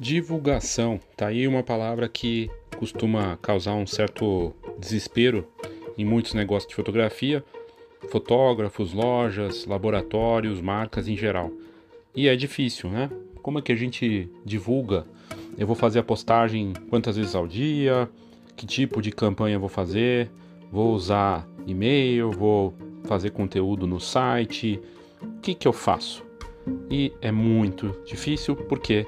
Divulgação, tá aí uma palavra que costuma causar um certo desespero em muitos negócios de fotografia, fotógrafos, lojas, laboratórios, marcas em geral. E é difícil, né? Como é que a gente divulga? Eu vou fazer a postagem quantas vezes ao dia? Que tipo de campanha vou fazer? Vou usar e-mail? Vou fazer conteúdo no site? O que, que eu faço? E é muito difícil porque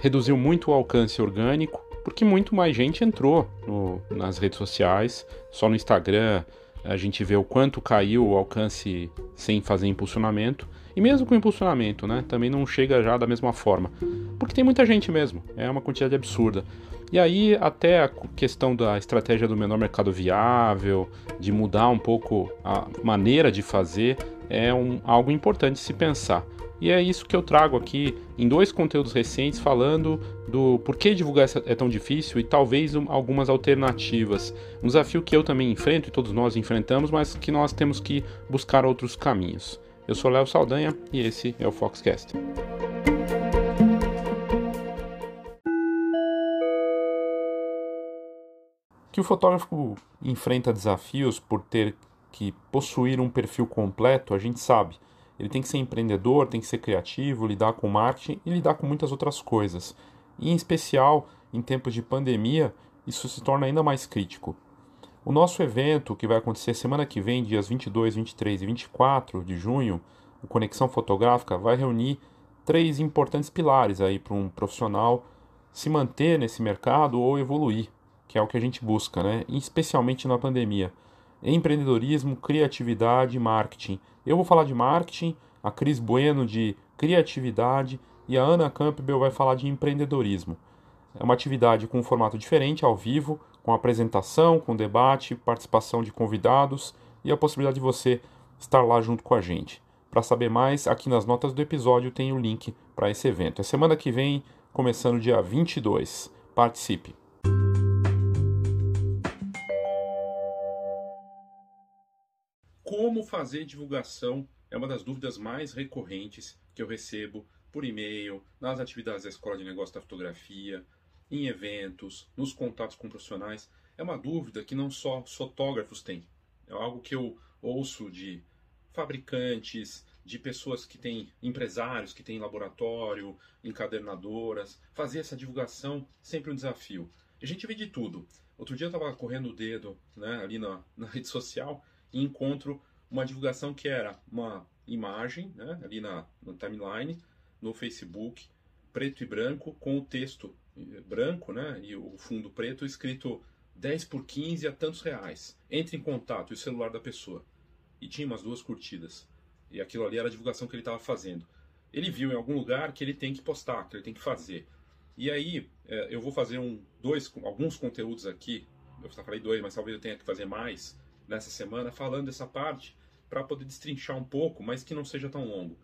reduziu muito o alcance orgânico, porque muito mais gente entrou no, nas redes sociais, só no Instagram a gente vê o quanto caiu o alcance sem fazer impulsionamento. E mesmo com impulsionamento, né, também não chega já da mesma forma. Porque tem muita gente mesmo, é uma quantidade absurda. E aí, até a questão da estratégia do menor mercado viável, de mudar um pouco a maneira de fazer, é um, algo importante se pensar. E é isso que eu trago aqui em dois conteúdos recentes falando do porquê divulgar é tão difícil e talvez algumas alternativas. Um desafio que eu também enfrento e todos nós enfrentamos, mas que nós temos que buscar outros caminhos. Eu sou Léo Saldanha e esse é o Foxcast. Que o fotógrafo enfrenta desafios por ter que possuir um perfil completo, a gente sabe. Ele tem que ser empreendedor, tem que ser criativo, lidar com marketing e lidar com muitas outras coisas. E em especial, em tempos de pandemia, isso se torna ainda mais crítico. O nosso evento, que vai acontecer semana que vem, dias 22, 23 e 24 de junho, o Conexão Fotográfica, vai reunir três importantes pilares aí para um profissional se manter nesse mercado ou evoluir, que é o que a gente busca, né? especialmente na pandemia. Empreendedorismo, criatividade e marketing eu vou falar de marketing, a Cris Bueno de criatividade e a Ana Campbell vai falar de empreendedorismo. É uma atividade com um formato diferente, ao vivo, com apresentação, com debate, participação de convidados e a possibilidade de você estar lá junto com a gente. Para saber mais, aqui nas notas do episódio tem o link para esse evento. É semana que vem, começando dia 22. Participe! Como fazer divulgação é uma das dúvidas mais recorrentes que eu recebo por e-mail, nas atividades da Escola de Negócios da Fotografia, em eventos, nos contatos com profissionais. É uma dúvida que não só fotógrafos têm. É algo que eu ouço de fabricantes, de pessoas que têm empresários, que têm laboratório, encadernadoras. Fazer essa divulgação sempre um desafio. A gente vê de tudo. Outro dia eu estava correndo o dedo né, ali na, na rede social e encontro uma divulgação que era uma imagem, né, ali na, timeline, no Facebook, preto e branco, com o texto eh, branco né, e o fundo preto escrito 10 por 15 a tantos reais. Entre em contato e o celular da pessoa. E tinha umas duas curtidas. E aquilo ali era a divulgação que ele estava fazendo. Ele viu em algum lugar que ele tem que postar, que ele tem que fazer. E aí eh, eu vou fazer um, dois, alguns conteúdos aqui. Eu falei dois, mas talvez eu tenha que fazer mais nessa semana falando dessa parte para poder destrinchar um pouco, mas que não seja tão longo.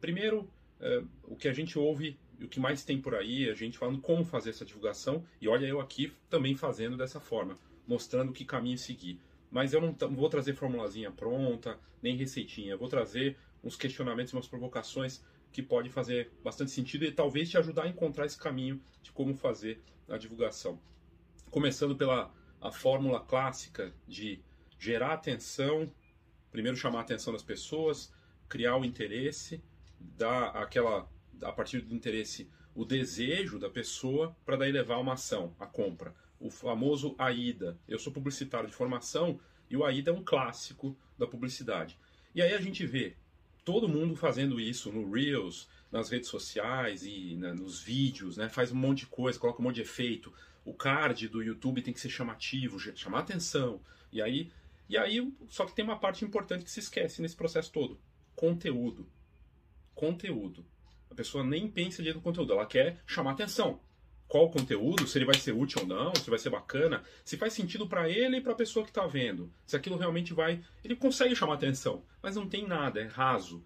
Primeiro, é, o que a gente ouve, o que mais tem por aí, a gente falando como fazer essa divulgação, e olha eu aqui também fazendo dessa forma, mostrando que caminho seguir. Mas eu não vou trazer formulazinha pronta, nem receitinha, vou trazer uns questionamentos, umas provocações que podem fazer bastante sentido e talvez te ajudar a encontrar esse caminho de como fazer a divulgação. Começando pela a fórmula clássica de gerar atenção, primeiro chamar a atenção das pessoas, criar o interesse, dar aquela a partir do interesse o desejo da pessoa para daí levar uma ação, a compra. O famoso AIDA. Eu sou publicitário de formação e o AIDA é um clássico da publicidade. E aí a gente vê todo mundo fazendo isso no Reels, nas redes sociais e né, nos vídeos, né? Faz um monte de coisa, coloca um monte de efeito. O card do YouTube tem que ser chamativo, chamar atenção. E aí e aí, só que tem uma parte importante que se esquece nesse processo todo: conteúdo. Conteúdo. A pessoa nem pensa direito no conteúdo, ela quer chamar atenção. Qual o conteúdo, se ele vai ser útil ou não, se vai ser bacana, se faz sentido para ele e para a pessoa que está vendo, se aquilo realmente vai. Ele consegue chamar atenção, mas não tem nada, é raso.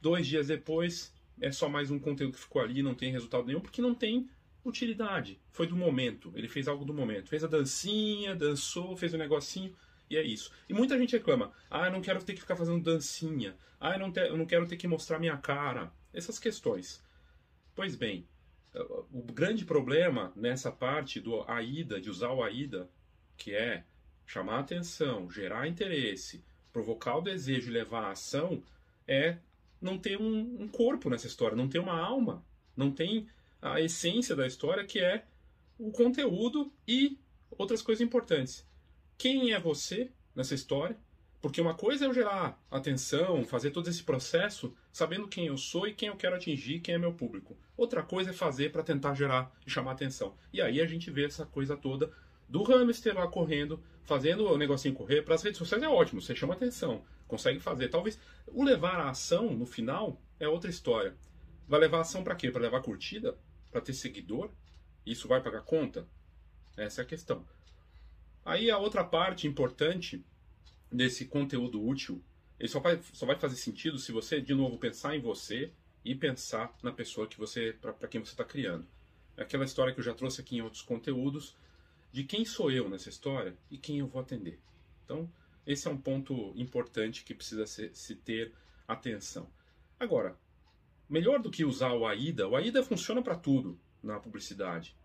Dois dias depois, é só mais um conteúdo que ficou ali, não tem resultado nenhum, porque não tem utilidade. Foi do momento, ele fez algo do momento. Fez a dancinha, dançou, fez o um negocinho e é isso. E muita gente reclama: ah, eu não quero ter que ficar fazendo dancinha. Ah, eu não, te, eu não quero ter que mostrar minha cara. Essas questões. Pois bem, o grande problema nessa parte do AIDA, de usar o AIDA, que é chamar atenção, gerar interesse, provocar o desejo e levar a ação, é não ter um, um corpo nessa história, não ter uma alma, não tem a essência da história que é o conteúdo e outras coisas importantes. Quem é você nessa história? Porque uma coisa é eu gerar atenção, fazer todo esse processo sabendo quem eu sou e quem eu quero atingir, quem é meu público. Outra coisa é fazer para tentar gerar e chamar atenção. E aí a gente vê essa coisa toda do hamster lá correndo, fazendo o negocinho correr. Para as redes sociais é ótimo, você chama atenção, consegue fazer. Talvez o levar a ação no final é outra história. Vai levar a ação para quê? Para levar curtida? Para ter seguidor? Isso vai pagar conta? Essa é a questão. Aí a outra parte importante desse conteúdo útil, ele só vai, só vai fazer sentido se você, de novo, pensar em você e pensar na pessoa que você para quem você está criando. É aquela história que eu já trouxe aqui em outros conteúdos de quem sou eu nessa história e quem eu vou atender. Então, esse é um ponto importante que precisa se, se ter atenção. Agora, melhor do que usar o AIDA, o AIDA funciona para tudo na publicidade.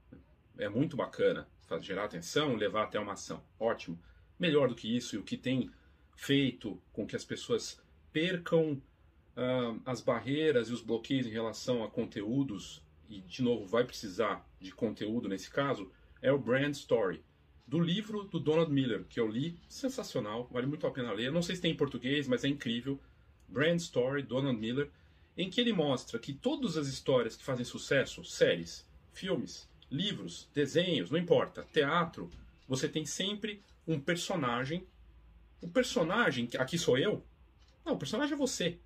É muito bacana, gerar atenção, levar até uma ação. Ótimo melhor do que isso e o que tem feito com que as pessoas percam uh, as barreiras e os bloqueios em relação a conteúdos, e de novo vai precisar de conteúdo nesse caso, é o Brand Story, do livro do Donald Miller, que eu li, sensacional, vale muito a pena ler. Não sei se tem em português, mas é incrível. Brand Story, Donald Miller, em que ele mostra que todas as histórias que fazem sucesso, séries, filmes, livros, desenhos, não importa, teatro, você tem sempre um personagem. O personagem, aqui sou eu? Não, o personagem é você.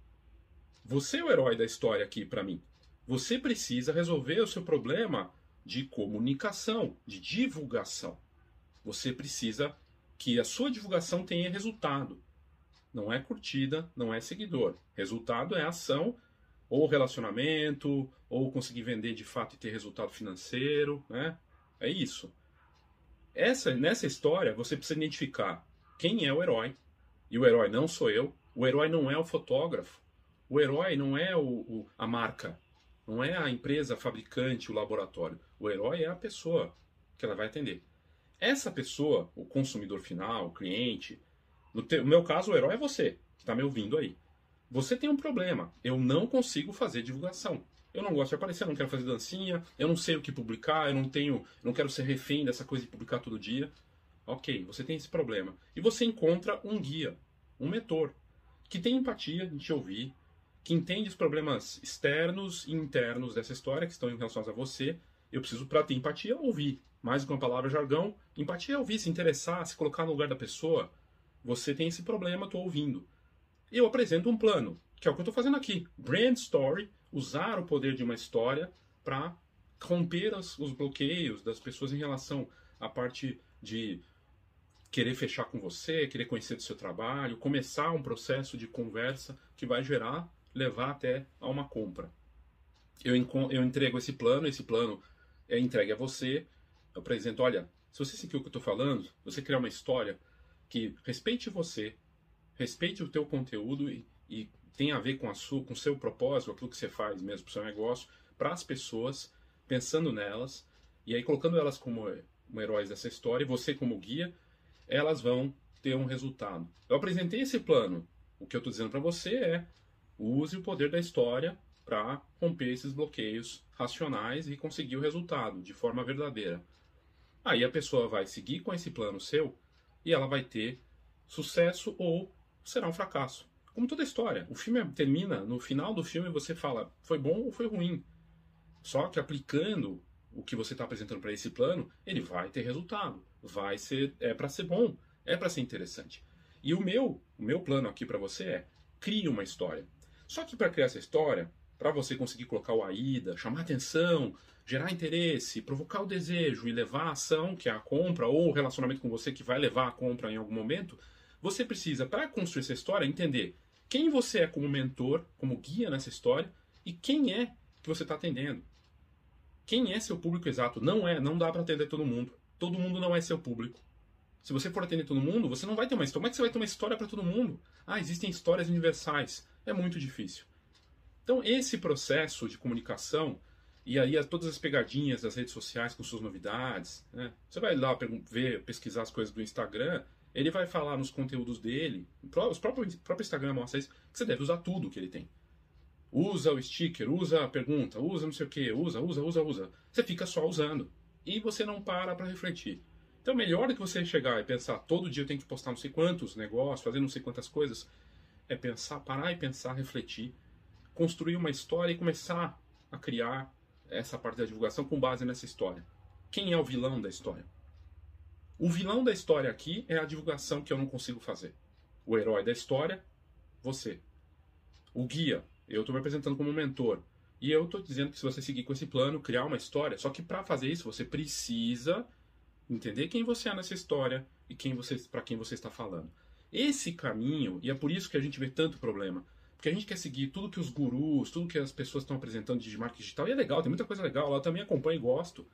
Você é o herói da história aqui para mim. Você precisa resolver o seu problema de comunicação, de divulgação. Você precisa que a sua divulgação tenha resultado. Não é curtida, não é seguidor. Resultado é ação, ou relacionamento, ou conseguir vender de fato e ter resultado financeiro, né? É isso. Essa, nessa história, você precisa identificar quem é o herói. E o herói não sou eu. O herói não é o fotógrafo. O herói não é o, o, a marca. Não é a empresa fabricante, o laboratório. O herói é a pessoa que ela vai atender. Essa pessoa, o consumidor final, o cliente, no, te, no meu caso, o herói é você, que está me ouvindo aí. Você tem um problema. Eu não consigo fazer divulgação. Eu não gosto de aparecer, eu não quero fazer dancinha, eu não sei o que publicar, eu não tenho, eu não quero ser refém dessa coisa de publicar todo dia. Ok, você tem esse problema. E você encontra um guia, um mentor, que tem empatia em te ouvir, que entende os problemas externos e internos dessa história que estão relacionados a você. Eu preciso, para ter empatia, ouvir. Mais do que uma palavra jargão, empatia é ouvir, se interessar, se colocar no lugar da pessoa. Você tem esse problema, estou ouvindo. Eu apresento um plano, que é o que eu estou fazendo aqui. Brand Story usar o poder de uma história para romper os, os bloqueios das pessoas em relação à parte de querer fechar com você, querer conhecer do seu trabalho, começar um processo de conversa que vai gerar, levar até a uma compra. Eu, eu entrego esse plano, esse plano é entregue a você, eu apresento, olha, se você seguir o que eu estou falando, você criar uma história que respeite você, respeite o teu conteúdo e, e tem a ver com a sua, com o seu propósito, aquilo que você faz mesmo para o seu negócio, para as pessoas, pensando nelas, e aí colocando elas como, como heróis dessa história, e você como guia, elas vão ter um resultado. Eu apresentei esse plano. O que eu estou dizendo para você é use o poder da história para romper esses bloqueios racionais e conseguir o resultado de forma verdadeira. Aí a pessoa vai seguir com esse plano seu e ela vai ter sucesso ou será um fracasso. Como toda história. O filme termina, no final do filme você fala, foi bom ou foi ruim. Só que aplicando o que você está apresentando para esse plano, ele vai ter resultado. Vai ser, é para ser bom, é para ser interessante. E o meu, o meu plano aqui para você é, crie uma história. Só que para criar essa história, para você conseguir colocar o AIDA, chamar atenção, gerar interesse, provocar o desejo e levar a ação, que é a compra, ou o relacionamento com você que vai levar a compra em algum momento, você precisa, para construir essa história, entender quem você é como mentor, como guia nessa história e quem é que você está atendendo. Quem é seu público exato? Não é, não dá para atender todo mundo. Todo mundo não é seu público. Se você for atender todo mundo, você não vai ter uma história. Como é que você vai ter uma história para todo mundo? Ah, existem histórias universais. É muito difícil. Então, esse processo de comunicação E aí todas as pegadinhas das redes sociais com suas novidades. Né? Você vai lá ver, pesquisar as coisas do Instagram, ele vai falar nos conteúdos dele, os próprios, o próprio Instagram mostra isso, que você deve usar tudo que ele tem. Usa o sticker, usa a pergunta, usa não sei o que, usa, usa, usa, usa. Você fica só usando. E você não para para refletir. Então, melhor do que você chegar e pensar, todo dia eu tenho que postar não sei quantos negócios, fazer não sei quantas coisas, é pensar, parar e pensar, refletir, construir uma história e começar a criar essa parte da divulgação com base nessa história. Quem é o vilão da história? O vilão da história aqui é a divulgação que eu não consigo fazer. O herói da história, você. O guia, eu estou me apresentando como mentor. E eu estou dizendo que se você seguir com esse plano, criar uma história, só que para fazer isso você precisa entender quem você é nessa história e quem para quem você está falando. Esse caminho, e é por isso que a gente vê tanto problema, porque a gente quer seguir tudo que os gurus, tudo que as pessoas estão apresentando de marketing digital, e é legal, tem muita coisa legal eu também acompanho e gosto.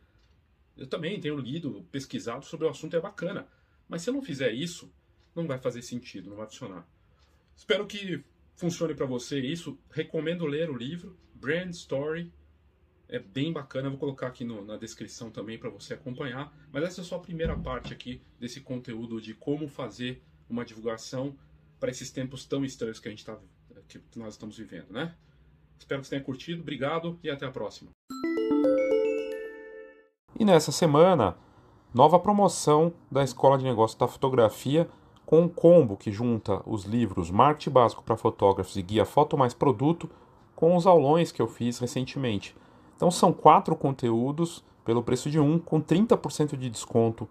Eu também tenho lido, pesquisado sobre o assunto, é bacana. Mas se eu não fizer isso, não vai fazer sentido, não vai funcionar. Espero que funcione para você isso. Recomendo ler o livro Brand Story. É bem bacana, vou colocar aqui no, na descrição também para você acompanhar. Mas essa é só a primeira parte aqui desse conteúdo de como fazer uma divulgação para esses tempos tão estranhos que a gente tá, que nós estamos vivendo, né? Espero que você tenha curtido. Obrigado e até a próxima. E nessa semana, nova promoção da Escola de Negócios da Fotografia com um combo que junta os livros Marketing Básico para Fotógrafos e Guia Foto Mais Produto com os aulões que eu fiz recentemente. Então são quatro conteúdos pelo preço de um, com 30% de desconto.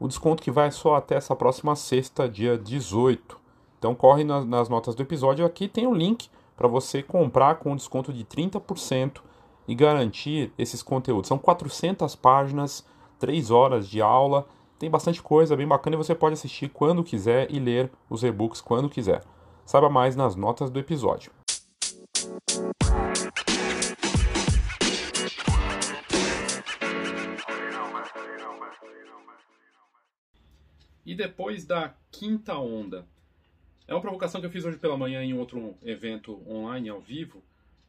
O desconto que vai só até essa próxima sexta, dia 18. Então corre nas, notas do episódio, aqui tem o um link para você comprar com desconto de 30% e garantir esses conteúdos. São 400 páginas, 3 horas de aula, tem bastante coisa bem bacana e você pode assistir quando quiser e ler os e-books quando quiser. Saiba mais nas notas do episódio. E depois da quinta onda. É uma provocação que eu fiz hoje pela manhã em outro evento online, ao vivo,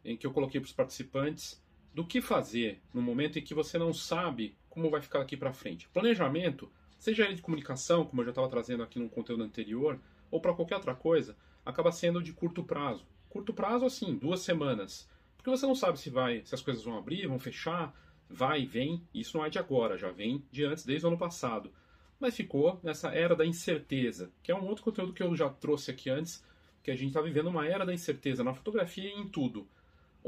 em que eu coloquei para os participantes do que fazer no momento em que você não sabe como vai ficar aqui para frente. Planejamento, seja ele de comunicação, como eu já estava trazendo aqui no conteúdo anterior, ou para qualquer outra coisa, acaba sendo de curto prazo. Curto prazo, assim, duas semanas. Porque você não sabe se vai, se as coisas vão abrir, vão fechar, vai e vem. Isso não é de agora, já vem de antes, desde o ano passado. Mas ficou nessa era da incerteza, que é um outro conteúdo que eu já trouxe aqui antes, que a gente está vivendo uma era da incerteza na fotografia e em tudo.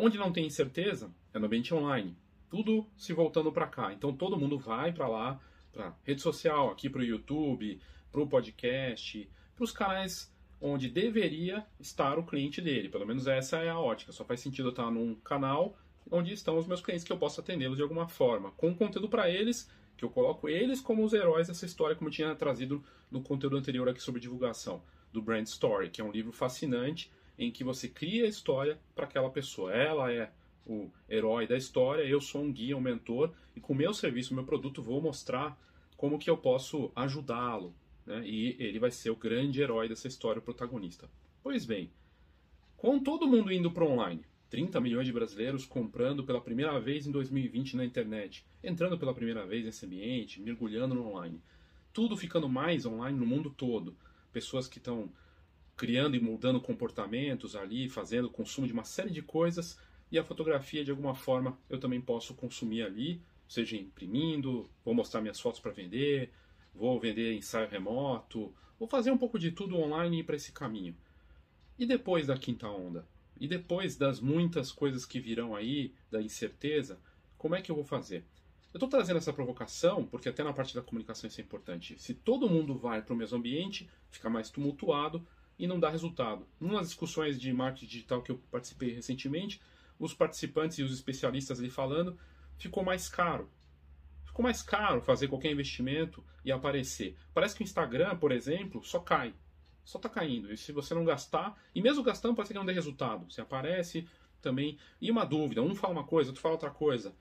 Onde não tem incerteza é no ambiente online. Tudo se voltando para cá. Então todo mundo vai para lá, para rede social, aqui para o YouTube, para o podcast, para os canais onde deveria estar o cliente dele. Pelo menos essa é a ótica. Só faz sentido eu estar num canal onde estão os meus clientes que eu possa atendê-los de alguma forma, com conteúdo para eles, que eu coloco eles como os heróis dessa história, como eu tinha trazido no conteúdo anterior aqui sobre divulgação do Brand Story, que é um livro fascinante em que você cria a história para aquela pessoa. Ela é o herói da história, eu sou um guia, um mentor, e com o meu serviço, meu produto, vou mostrar como que eu posso ajudá-lo. Né? E ele vai ser o grande herói dessa história, o protagonista. Pois bem, com todo mundo indo para online, 30 milhões de brasileiros comprando pela primeira vez em 2020 na internet, entrando pela primeira vez nesse ambiente, mergulhando no online, tudo ficando mais online no mundo todo, pessoas que estão criando e mudando comportamentos ali, fazendo consumo de uma série de coisas, e a fotografia de alguma forma eu também posso consumir ali, seja imprimindo, vou mostrar minhas fotos para vender, vou vender ensaio remoto, vou fazer um pouco de tudo online para esse caminho. E depois da quinta onda? E depois das muitas coisas que virão aí, da incerteza, como é que eu vou fazer? Eu estou trazendo essa provocação porque até na parte da comunicação isso é importante. Se todo mundo vai para o mesmo ambiente, fica mais tumultuado, e não dá resultado. Nas discussões de marketing digital que eu participei recentemente, os participantes e os especialistas ali falando, ficou mais caro. Ficou mais caro fazer qualquer investimento e aparecer. Parece que o Instagram, por exemplo, só cai. Só está caindo. E se você não gastar, e mesmo gastando, pode ser que não dê resultado. Você aparece também. E uma dúvida, um fala uma coisa, outro fala outra coisa.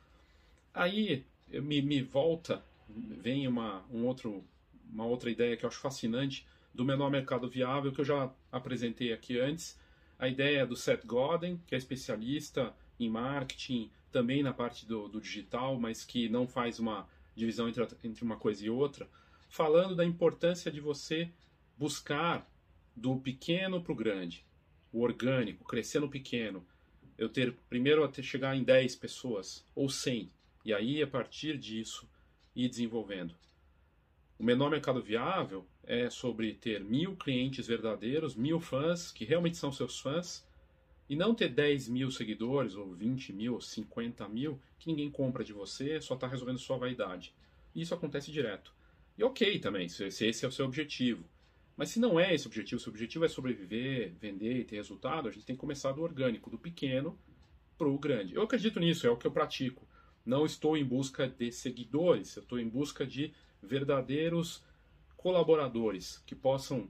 Aí me, me volta, vem uma, um outro, uma outra ideia que eu acho fascinante do menor mercado viável, que eu já apresentei aqui antes. A ideia do Seth Godin, que é especialista em marketing, também na parte do, do digital, mas que não faz uma divisão entre, entre uma coisa e outra, falando da importância de você buscar do pequeno para o grande, o orgânico, crescer no pequeno. Eu ter primeiro até chegar em 10 pessoas ou 100, e aí a partir disso ir desenvolvendo. O menor mercado viável é sobre ter mil clientes verdadeiros, mil fãs que realmente são seus fãs, e não ter 10 mil seguidores, ou 20 mil, ou 50 mil, que ninguém compra de você, só está resolvendo sua vaidade. Isso acontece direto. E ok também, se esse é o seu objetivo. Mas se não é esse o objetivo, se o objetivo é sobreviver, vender e ter resultado, a gente tem que começar do orgânico, do pequeno para o grande. Eu acredito nisso, é o que eu pratico. Não estou em busca de seguidores, eu estou em busca de verdadeiros colaboradores que possam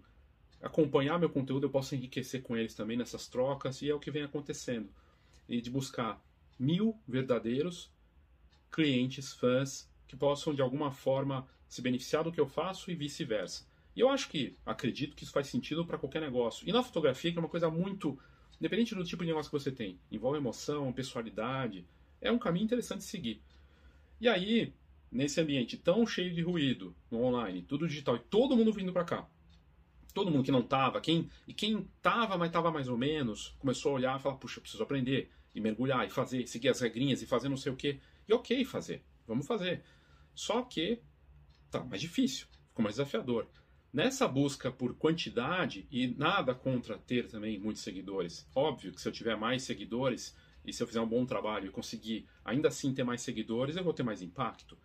acompanhar meu conteúdo, eu posso enriquecer com eles também nessas trocas, e é o que vem acontecendo. E de buscar mil verdadeiros clientes, fãs, que possam de alguma forma se beneficiar do que eu faço e vice-versa. E eu acho que, acredito que isso faz sentido para qualquer negócio. E na fotografia, que é uma coisa muito. Independente do tipo de negócio que você tem, envolve emoção, pessoalidade, é um caminho interessante seguir. E aí, nesse ambiente tão cheio de ruído, no online, tudo digital, e todo mundo vindo para cá, todo mundo que não tava, quem, e quem tava, mas tava mais ou menos, começou a olhar e falar, puxa, preciso aprender, e mergulhar, e fazer, seguir as regrinhas, e fazer não sei o quê. E ok fazer, vamos fazer. Só que tá mais difícil, ficou mais desafiador. Nessa busca por quantidade, e nada contra ter também muitos seguidores, óbvio que se eu tiver mais seguidores e se eu fizer um bom trabalho e conseguir ainda assim ter mais seguidores, eu vou ter mais impacto.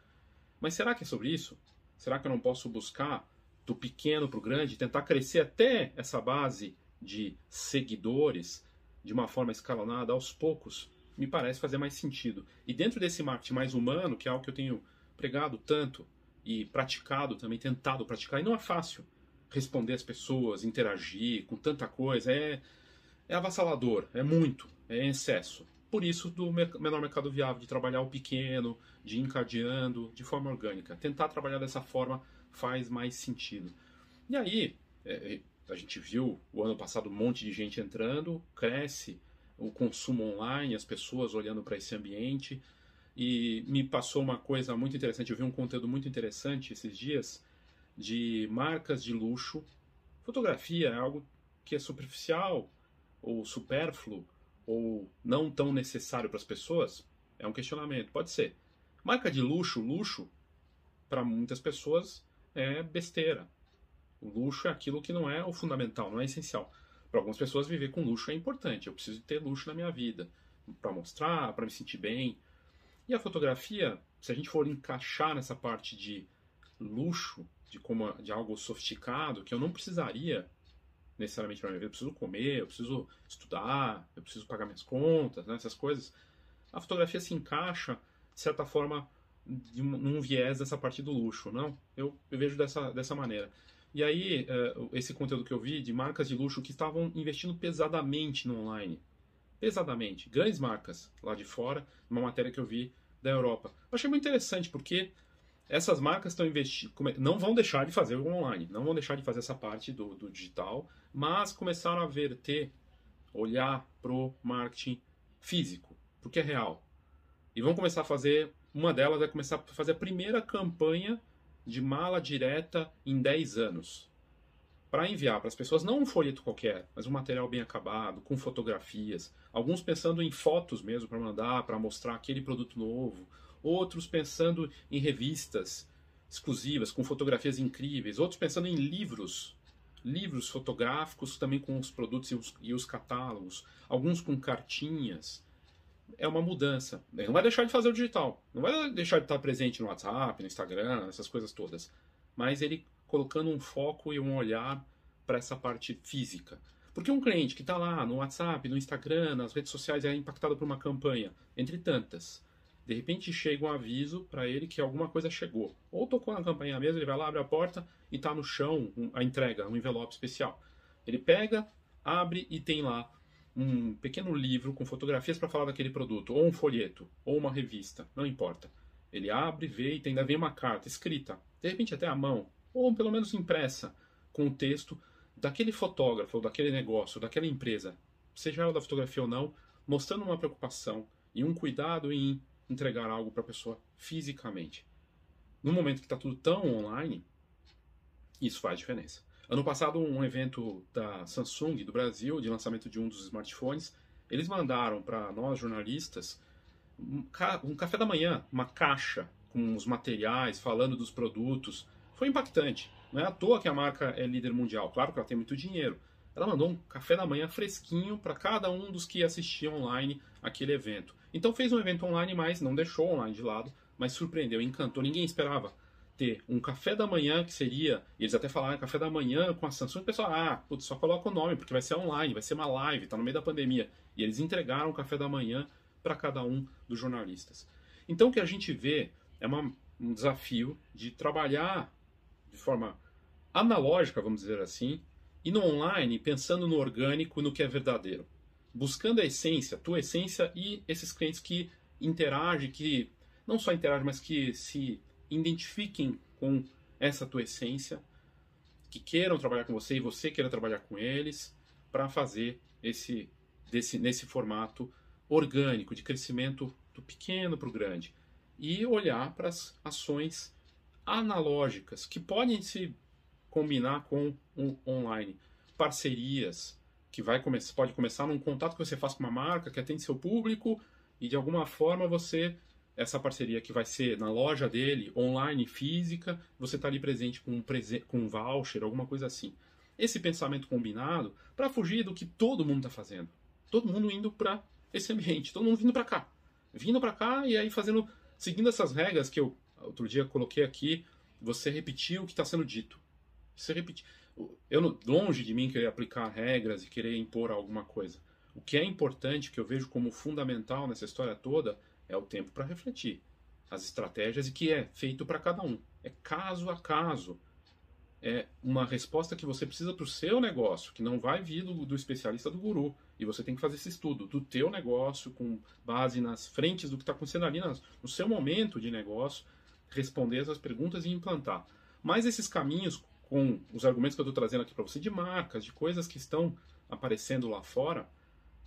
Mas será que é sobre isso? Será que eu não posso buscar do pequeno para o grande, tentar crescer até essa base de seguidores de uma forma escalonada aos poucos? Me parece fazer mais sentido. E dentro desse marketing mais humano, que é algo que eu tenho pregado tanto e praticado também, tentado praticar, e não é fácil responder as pessoas, interagir com tanta coisa, é, é avassalador, é muito, é excesso. Por isso, do menor mercado viável, de trabalhar o pequeno, de ir encadeando de forma orgânica. Tentar trabalhar dessa forma faz mais sentido. E aí, é, a gente viu o ano passado um monte de gente entrando, cresce o consumo online, as pessoas olhando para esse ambiente, e me passou uma coisa muito interessante. Eu vi um conteúdo muito interessante esses dias de marcas de luxo. Fotografia é algo que é superficial ou supérfluo ou não tão necessário para as pessoas? É um questionamento, pode ser. Marca de luxo, luxo, para muitas pessoas é besteira. O luxo é aquilo que não é o fundamental, não é essencial. Para algumas pessoas, viver com luxo é importante. Eu preciso ter luxo na minha vida para mostrar, para me sentir bem. E a fotografia, se a gente for encaixar nessa parte de luxo, de, como, de algo sofisticado, que eu não precisaria necessariamente para minha vida, eu preciso comer, eu preciso estudar, eu preciso pagar minhas contas, né, essas coisas, a fotografia se encaixa, de certa forma, um, num viés dessa parte do luxo, não? Eu, eu vejo dessa, dessa maneira. E aí, uh, esse conteúdo que eu vi de marcas de luxo que estavam investindo pesadamente no online, pesadamente. Grandes marcas lá de fora, uma matéria que eu vi da Europa. Eu achei muito interessante porque essas marcas estão investindo, não vão deixar de fazer o online, não vão deixar de fazer essa parte do, do digital, mas começaram a verter, olhar pro marketing físico, porque é real. E vão começar a fazer, uma delas é começar a fazer a primeira campanha de mala direta em 10 anos para enviar para as pessoas não um folheto qualquer, mas um material bem acabado, com fotografias. Alguns pensando em fotos mesmo para mandar, para mostrar aquele produto novo. Outros pensando em revistas exclusivas, com fotografias incríveis. Outros pensando em livros, livros fotográficos também com os produtos e os, e os catálogos. Alguns com cartinhas. É uma mudança. Não vai deixar de fazer o digital. Não vai deixar de estar presente no WhatsApp, no Instagram, essas coisas todas. Mas ele colocando um foco e um olhar para essa parte física. Porque um cliente que está lá no WhatsApp, no Instagram, nas redes sociais é impactado por uma campanha, entre tantas, de repente chega um aviso para ele que alguma coisa chegou. Ou tocou na campanha mesmo, ele vai lá, abre a porta e está no chão a entrega, um envelope especial. Ele pega, abre e tem lá um pequeno livro com fotografias para falar daquele produto, ou um folheto, ou uma revista, não importa. Ele abre, vê e ainda vem uma carta escrita, de repente até à mão, ou pelo menos impressa, com o texto daquele fotógrafo, daquele negócio, daquela empresa, seja ela da fotografia ou não, mostrando uma preocupação e um cuidado em entregar algo para a pessoa fisicamente. No momento que está tudo tão online, isso faz diferença. Ano passado, um evento da Samsung do Brasil, de lançamento de um dos smartphones, eles mandaram para nós jornalistas um, um café da manhã, uma caixa com os materiais, falando dos produtos. Foi impactante. Não é à toa que a marca é líder mundial. Claro que ela tem muito dinheiro. Ela mandou um café da manhã fresquinho para cada um dos que assistiam online aquele evento. Então fez um evento online, mas não deixou online de lado, mas surpreendeu, encantou. Ninguém esperava ter um café da manhã que seria, eles até falaram café da manhã com a Samsung, o pessoal, ah, putz, só coloca o nome, porque vai ser online, vai ser uma live, tá no meio da pandemia. E eles entregaram o café da manhã para cada um dos jornalistas. Então o que a gente vê é uma, um desafio de trabalhar de forma analógica, vamos dizer assim, e no online pensando no orgânico, no que é verdadeiro. Buscando a essência, tua essência e esses clientes que interagem, que não só interagem, mas que se identifiquem com essa tua essência, que queiram trabalhar com você e você queira trabalhar com eles, para fazer esse desse, nesse formato orgânico, de crescimento do pequeno para o grande. E olhar para as ações analógicas, que podem se combinar com o online. Parcerias, que vai começar, pode começar num contato que você faz com uma marca que atende seu público e de alguma forma você essa parceria que vai ser na loja dele, online, física, você está ali presente com um, prese com um voucher, alguma coisa assim. Esse pensamento combinado para fugir do que todo mundo está fazendo. Todo mundo indo para esse ambiente, todo mundo vindo para cá. Vindo para cá e aí fazendo, seguindo essas regras que eu outro dia coloquei aqui, você repetiu o que está sendo dito. Você repetir. Eu, longe de mim querer aplicar regras e querer impor alguma coisa. O que é importante, que eu vejo como fundamental nessa história toda, é o tempo para refletir as estratégias e que é feito para cada um. É caso a caso. É uma resposta que você precisa para o seu negócio, que não vai vir do, do, especialista do guru. E você tem que fazer esse estudo do teu negócio, com base nas frentes do que está acontecendo ali nas, no seu momento de negócio, responder essas perguntas e implantar. Mas esses caminhos, com os argumentos que eu estou trazendo aqui para você, de marcas, de coisas que estão aparecendo lá fora,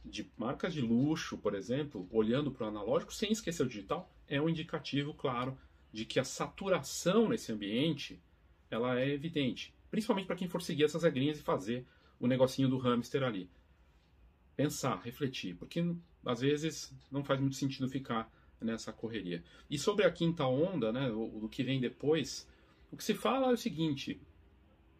de marcas de luxo, por exemplo, olhando para o analógico sem esquecer o digital, é um indicativo claro de que a saturação nesse ambiente ela é evidente, principalmente para quem for seguir essas regrinhas e fazer o negocinho do hamster ali. Pensar, refletir, porque às vezes não faz muito sentido ficar nessa correria. E sobre a quinta onda, né, o, o que vem depois, o que se fala é o seguinte: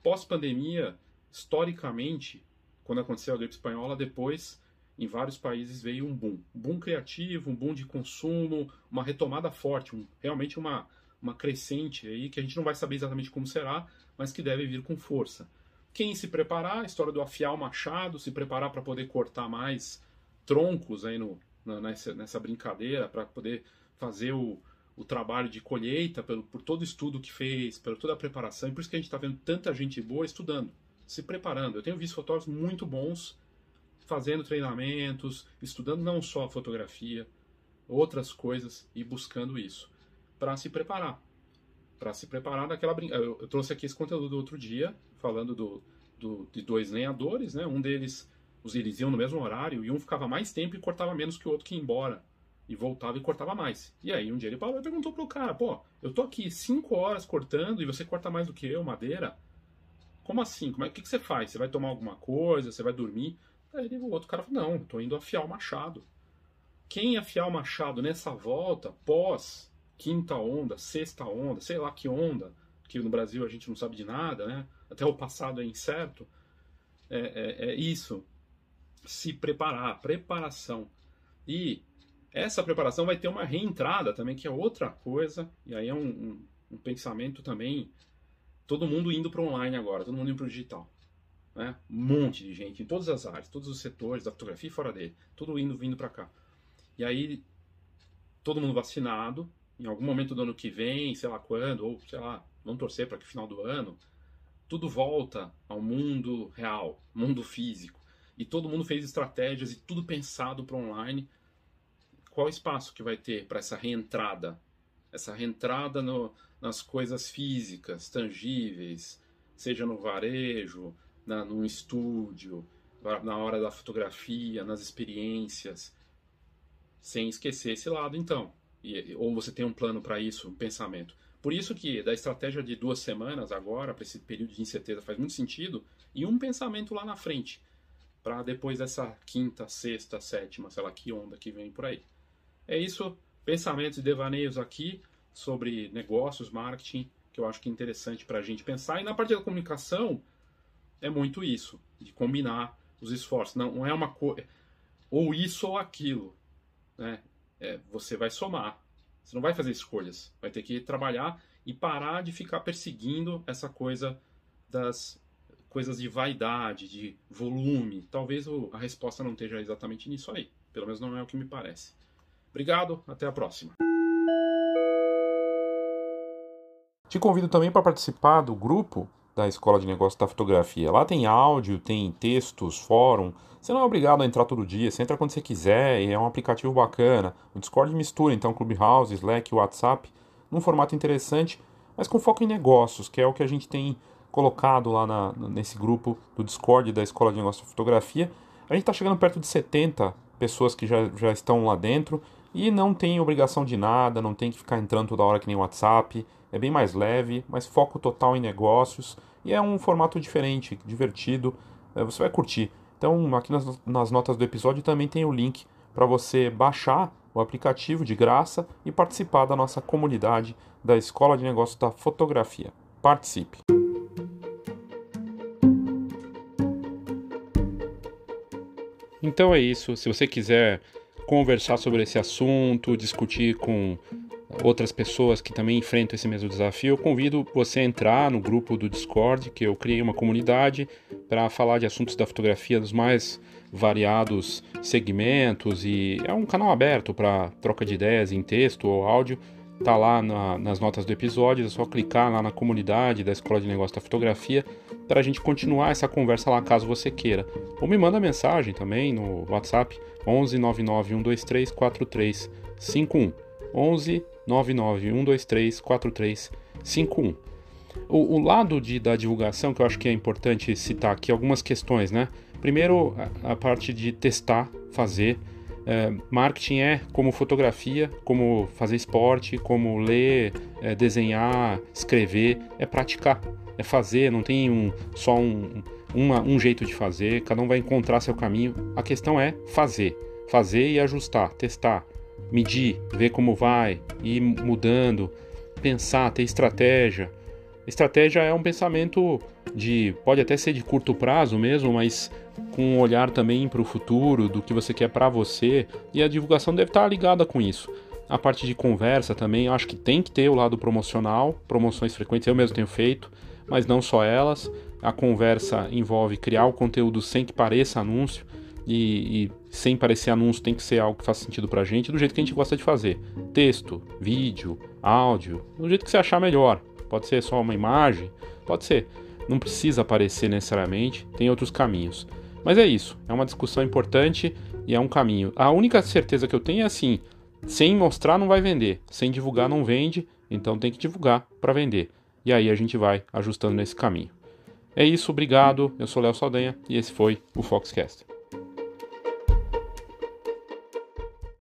pós-pandemia, historicamente, quando aconteceu a gripe espanhola, depois em vários países veio um boom. Um boom criativo, um boom de consumo, uma retomada forte, um, realmente uma, uma crescente aí que a gente não vai saber exatamente como será, mas que deve vir com força. Quem se preparar, a história do afiar o machado, se preparar para poder cortar mais troncos aí no, nessa, nessa brincadeira, para poder fazer o, o trabalho de colheita, pelo, por todo o estudo que fez, por toda a preparação, e por isso que a gente está vendo tanta gente boa estudando, se preparando. Eu tenho visto fotógrafos muito bons fazendo treinamentos, estudando não só fotografia, outras coisas e buscando isso para se preparar. Para se preparar daquela brincadeira. Eu, eu, trouxe aqui esse conteúdo do outro dia, falando do, do, de dois lenhadores, né? Um deles, os eles iam no mesmo horário e um ficava mais tempo e cortava menos que o outro que ia embora. E voltava e cortava mais. E aí um dia ele parou e perguntou pro cara, pô, eu tô aqui cinco horas cortando e você corta mais do que eu, madeira? Como assim? Como é, que, que você faz? Você vai tomar alguma coisa? Você vai dormir? Aí o outro cara falou, não, tô indo afiar o machado. Quem afiar o machado nessa volta, pós quinta onda, sexta onda, sei lá que onda, que no Brasil a gente não sabe de nada, né? Até o passado é incerto. É, é, é isso. Se preparar, preparação. E essa preparação vai ter uma reentrada também, que é outra coisa, e aí é um, um, um pensamento também. Todo mundo indo para online agora, todo mundo indo para o digital. Né? Um monte de gente em todas as áreas, todos os setores da fotografia e fora dele, tudo indo vindo para cá. E aí todo mundo vacinado, em algum momento do ano que vem, sei lá quando, ou sei lá, vamos torcer para que final do ano, tudo volta ao mundo real, mundo físico. E todo mundo fez estratégias e tudo pensado para online. Qual espaço que vai ter para essa reentrada? Essa reentrada no, nas coisas físicas, tangíveis, seja no varejo, na, num estúdio, na hora da fotografia, nas experiências. sem esquecer esse lado, então. E, ou você tem um plano para isso, um pensamento. Por isso que da estratégia de duas semanas agora, para esse período de incerteza, faz muito sentido, e um pensamento lá na frente, para depois dessa quinta, sexta, sétima, sei lá que onda que vem por aí. É isso, pensamentos e devaneios aqui sobre negócios, marketing, que eu acho que é interessante para a gente pensar. E na parte da comunicação, é muito isso, de combinar os esforços. Não, é uma coisa. Ou isso ou aquilo. Né? É, você vai somar. Você não vai fazer escolhas. Vai ter que trabalhar e parar de ficar perseguindo essa coisa das coisas de vaidade, de volume. Talvez a resposta não esteja exatamente nisso aí. Pelo menos não é o que me parece. Obrigado, até a próxima. Te convido também para participar do grupo da Escola de Negócios da Fotografia. Lá tem áudio, tem textos, fórum. Você não é obrigado a entrar todo dia, você entra quando você quiser e é um aplicativo bacana. O Discord mistura então Clubhouse, Slack, WhatsApp, num formato interessante, mas com foco em negócios, que é o que a gente tem colocado lá na, nesse grupo do Discord da Escola de Negócios da Fotografia. A gente está chegando perto de 70 pessoas que já, já estão lá dentro e não tem obrigação de nada, não tem que ficar entrando toda hora que nem WhatsApp é bem mais leve, mas foco total em negócios e é um formato diferente, divertido, é, você vai curtir. Então, aqui nas, nas notas do episódio também tem o link para você baixar o aplicativo de graça e participar da nossa comunidade da Escola de Negócios da Fotografia. Participe! Então é isso. Se você quiser conversar sobre esse assunto, discutir com outras pessoas que também enfrentam esse mesmo desafio, eu convido você a entrar no grupo do Discord, que eu criei uma comunidade para falar de assuntos da fotografia dos mais variados segmentos e é um canal aberto para troca de ideias em texto ou áudio. Tá lá na, nas notas do episódio, é só clicar lá na comunidade da Escola de Negócios da Fotografia para a gente continuar essa conversa lá caso você queira. Ou me manda mensagem também no WhatsApp 11 99 123 4351. 11 99123 4351. O, o lado de, da divulgação que eu acho que é importante citar aqui algumas questões, né? Primeiro, a, a parte de testar, fazer. É, marketing é como fotografia, como fazer esporte, como ler, é, desenhar, escrever, é praticar, é fazer, não tem um, só um, uma, um jeito de fazer, cada um vai encontrar seu caminho. A questão é fazer, fazer e ajustar, testar, medir, ver como vai, ir mudando, pensar, ter estratégia. Estratégia é um pensamento de pode até ser de curto prazo mesmo, mas com um olhar também para o futuro, do que você quer para você, e a divulgação deve estar ligada com isso. A parte de conversa também, acho que tem que ter o lado promocional, promoções frequentes eu mesmo tenho feito, mas não só elas. A conversa envolve criar o conteúdo sem que pareça anúncio e, e sem parecer anúncio, tem que ser algo que faça sentido pra gente, do jeito que a gente gosta de fazer. Texto, vídeo, áudio, do jeito que você achar melhor. Pode ser só uma imagem, pode ser. Não precisa aparecer necessariamente, tem outros caminhos. Mas é isso, é uma discussão importante e é um caminho. A única certeza que eu tenho é assim: sem mostrar não vai vender, sem divulgar não vende, então tem que divulgar para vender. E aí a gente vai ajustando nesse caminho. É isso, obrigado. Eu sou Léo Saldanha e esse foi o Foxcast.